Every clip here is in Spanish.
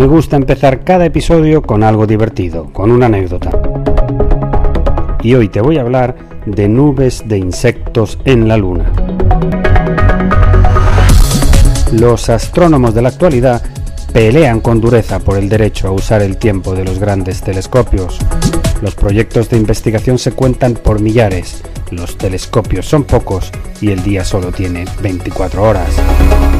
Me gusta empezar cada episodio con algo divertido, con una anécdota. Y hoy te voy a hablar de nubes de insectos en la Luna. Los astrónomos de la actualidad pelean con dureza por el derecho a usar el tiempo de los grandes telescopios. Los proyectos de investigación se cuentan por millares, los telescopios son pocos y el día solo tiene 24 horas.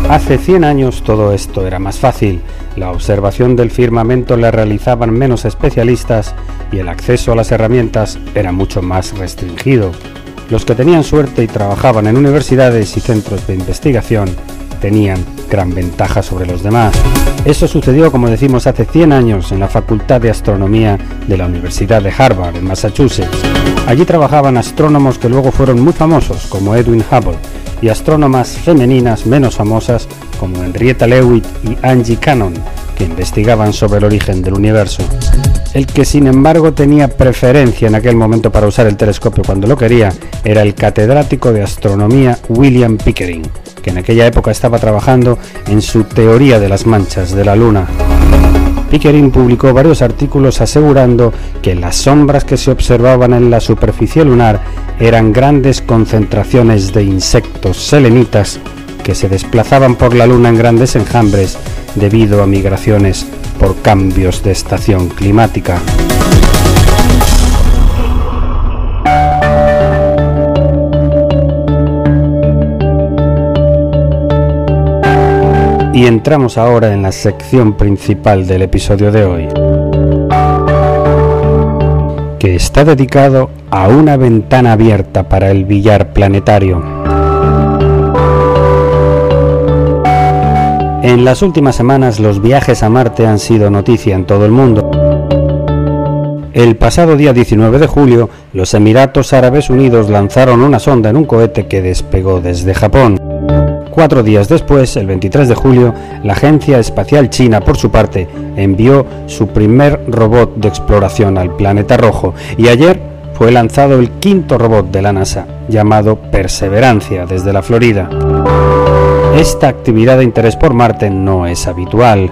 Hace 100 años todo esto era más fácil, la observación del firmamento la realizaban menos especialistas y el acceso a las herramientas era mucho más restringido. Los que tenían suerte y trabajaban en universidades y centros de investigación tenían gran ventaja sobre los demás. Eso sucedió, como decimos, hace 100 años en la Facultad de Astronomía de la Universidad de Harvard, en Massachusetts. Allí trabajaban astrónomos que luego fueron muy famosos, como Edwin Hubble, y astrónomas femeninas menos famosas, como Henrietta Leavitt y Angie Cannon, que investigaban sobre el origen del universo. El que sin embargo tenía preferencia en aquel momento para usar el telescopio cuando lo quería era el catedrático de astronomía William Pickering, que en aquella época estaba trabajando en su teoría de las manchas de la Luna. Pickering publicó varios artículos asegurando que las sombras que se observaban en la superficie lunar eran grandes concentraciones de insectos selenitas que se desplazaban por la Luna en grandes enjambres debido a migraciones por cambios de estación climática. Y entramos ahora en la sección principal del episodio de hoy, que está dedicado a una ventana abierta para el billar planetario. En las últimas semanas los viajes a Marte han sido noticia en todo el mundo. El pasado día 19 de julio, los Emiratos Árabes Unidos lanzaron una sonda en un cohete que despegó desde Japón. Cuatro días después, el 23 de julio, la Agencia Espacial China, por su parte, envió su primer robot de exploración al planeta rojo y ayer fue lanzado el quinto robot de la NASA, llamado Perseverancia, desde la Florida. Esta actividad de interés por Marte no es habitual.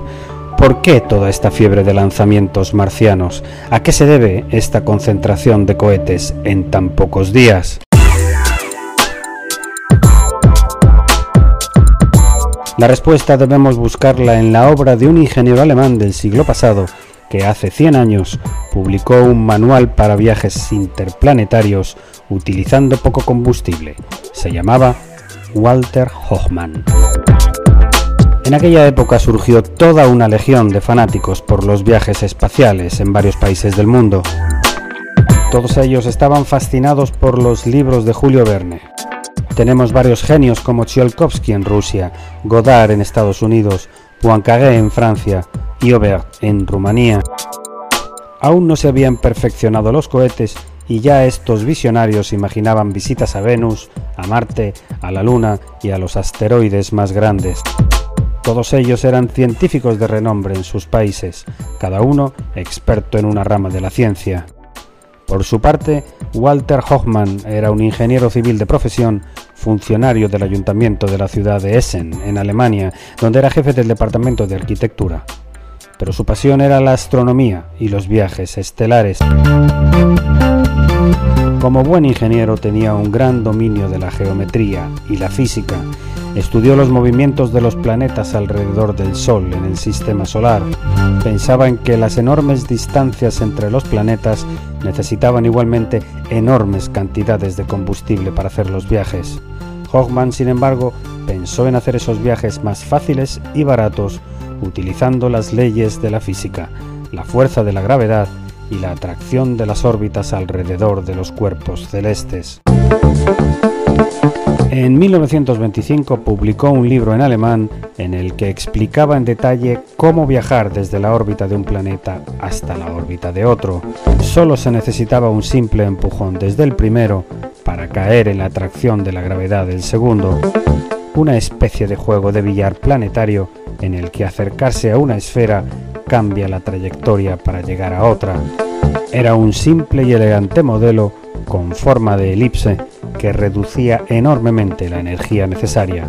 ¿Por qué toda esta fiebre de lanzamientos marcianos? ¿A qué se debe esta concentración de cohetes en tan pocos días? La respuesta debemos buscarla en la obra de un ingeniero alemán del siglo pasado que hace 100 años publicó un manual para viajes interplanetarios utilizando poco combustible. Se llamaba Walter Hochmann. En aquella época surgió toda una legión de fanáticos por los viajes espaciales en varios países del mundo. Todos ellos estaban fascinados por los libros de Julio Verne. Tenemos varios genios como Tsiolkovsky en Rusia, Godard en Estados Unidos, Poincaré en Francia y Aubert en Rumanía. Aún no se habían perfeccionado los cohetes y ya estos visionarios imaginaban visitas a Venus, a Marte, a la Luna y a los asteroides más grandes. Todos ellos eran científicos de renombre en sus países, cada uno experto en una rama de la ciencia. Por su parte, Walter Hochmann era un ingeniero civil de profesión, funcionario del ayuntamiento de la ciudad de Essen, en Alemania, donde era jefe del departamento de arquitectura. Pero su pasión era la astronomía y los viajes estelares. Como buen ingeniero tenía un gran dominio de la geometría y la física. Estudió los movimientos de los planetas alrededor del Sol en el sistema solar. Pensaba en que las enormes distancias entre los planetas necesitaban igualmente enormes cantidades de combustible para hacer los viajes. Hoffman, sin embargo, pensó en hacer esos viajes más fáciles y baratos utilizando las leyes de la física, la fuerza de la gravedad y la atracción de las órbitas alrededor de los cuerpos celestes. En 1925 publicó un libro en alemán en el que explicaba en detalle cómo viajar desde la órbita de un planeta hasta la órbita de otro. Solo se necesitaba un simple empujón desde el primero para caer en la atracción de la gravedad del segundo, una especie de juego de billar planetario en el que acercarse a una esfera cambia la trayectoria para llegar a otra. Era un simple y elegante modelo con forma de elipse que reducía enormemente la energía necesaria,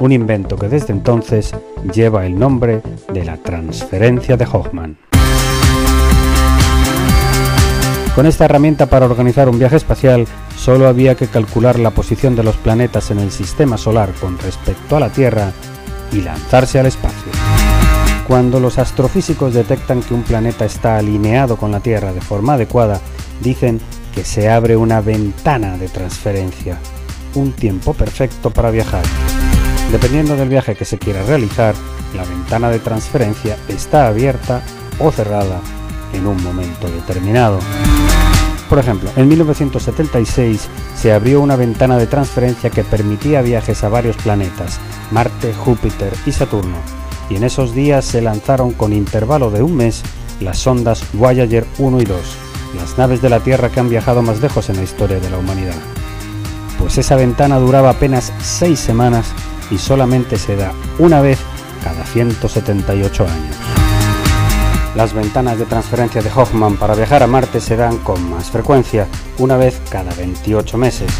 un invento que desde entonces lleva el nombre de la transferencia de Hoffman. Con esta herramienta para organizar un viaje espacial solo había que calcular la posición de los planetas en el sistema solar con respecto a la Tierra y lanzarse al espacio. Cuando los astrofísicos detectan que un planeta está alineado con la Tierra de forma adecuada, dicen que se abre una ventana de transferencia, un tiempo perfecto para viajar. Dependiendo del viaje que se quiera realizar, la ventana de transferencia está abierta o cerrada en un momento determinado. Por ejemplo, en 1976 se abrió una ventana de transferencia que permitía viajes a varios planetas, Marte, Júpiter y Saturno, y en esos días se lanzaron con intervalo de un mes las sondas Voyager 1 y 2, las naves de la Tierra que han viajado más lejos en la historia de la humanidad. Pues esa ventana duraba apenas seis semanas y solamente se da una vez cada 178 años. Las ventanas de transferencia de Hoffman para viajar a Marte se dan con más frecuencia, una vez cada 28 meses,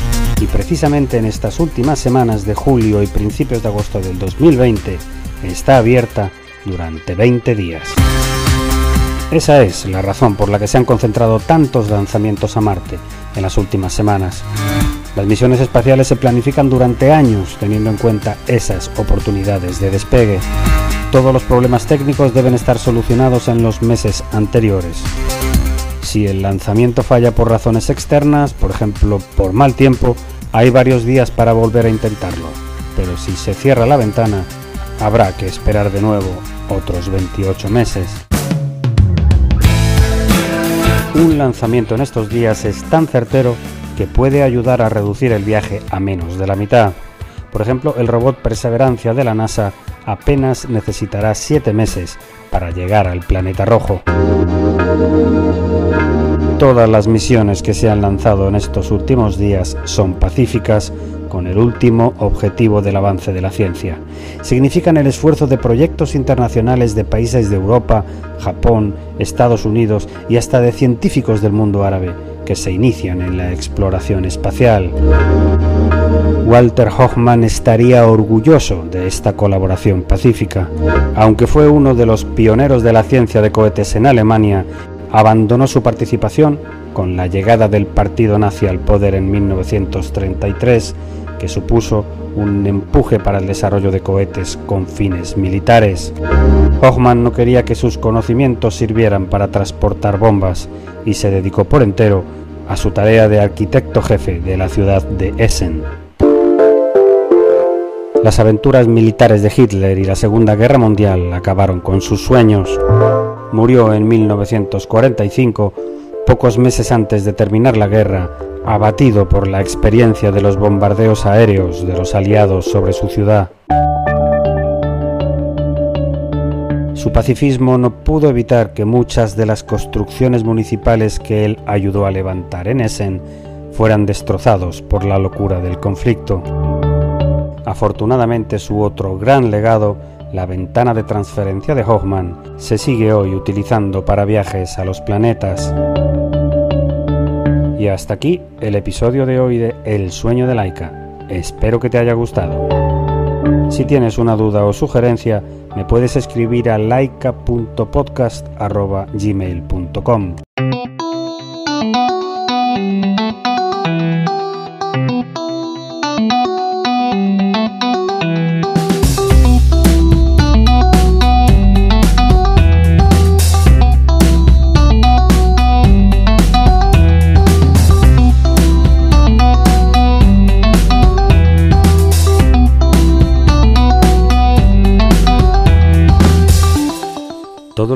y precisamente en estas últimas semanas de julio y principios de agosto del 2020 está abierta durante 20 días. Esa es la razón por la que se han concentrado tantos lanzamientos a Marte en las últimas semanas. Las misiones espaciales se planifican durante años teniendo en cuenta esas oportunidades de despegue. Todos los problemas técnicos deben estar solucionados en los meses anteriores. Si el lanzamiento falla por razones externas, por ejemplo por mal tiempo, hay varios días para volver a intentarlo. Pero si se cierra la ventana, habrá que esperar de nuevo otros 28 meses. Un lanzamiento en estos días es tan certero que puede ayudar a reducir el viaje a menos de la mitad. Por ejemplo, el robot Perseverancia de la NASA apenas necesitará 7 meses para llegar al planeta rojo. Todas las misiones que se han lanzado en estos últimos días son pacíficas con el último objetivo del avance de la ciencia. Significan el esfuerzo de proyectos internacionales de países de Europa, Japón, Estados Unidos y hasta de científicos del mundo árabe que se inician en la exploración espacial. Walter Hoffman estaría orgulloso de esta colaboración pacífica. Aunque fue uno de los pioneros de la ciencia de cohetes en Alemania, abandonó su participación con la llegada del partido nazi al poder en 1933, que supuso un empuje para el desarrollo de cohetes con fines militares. Hoffman no quería que sus conocimientos sirvieran para transportar bombas y se dedicó por entero a su tarea de arquitecto jefe de la ciudad de Essen. Las aventuras militares de Hitler y la Segunda Guerra Mundial acabaron con sus sueños. Murió en 1945, pocos meses antes de terminar la guerra, abatido por la experiencia de los bombardeos aéreos de los aliados sobre su ciudad. Su pacifismo no pudo evitar que muchas de las construcciones municipales que él ayudó a levantar en Essen fueran destrozados por la locura del conflicto. Afortunadamente su otro gran legado, la ventana de transferencia de Hoffman, se sigue hoy utilizando para viajes a los planetas. Y hasta aquí el episodio de hoy de El sueño de Laika. Espero que te haya gustado. Si tienes una duda o sugerencia, me puedes escribir a laika.podcast.gmail.com.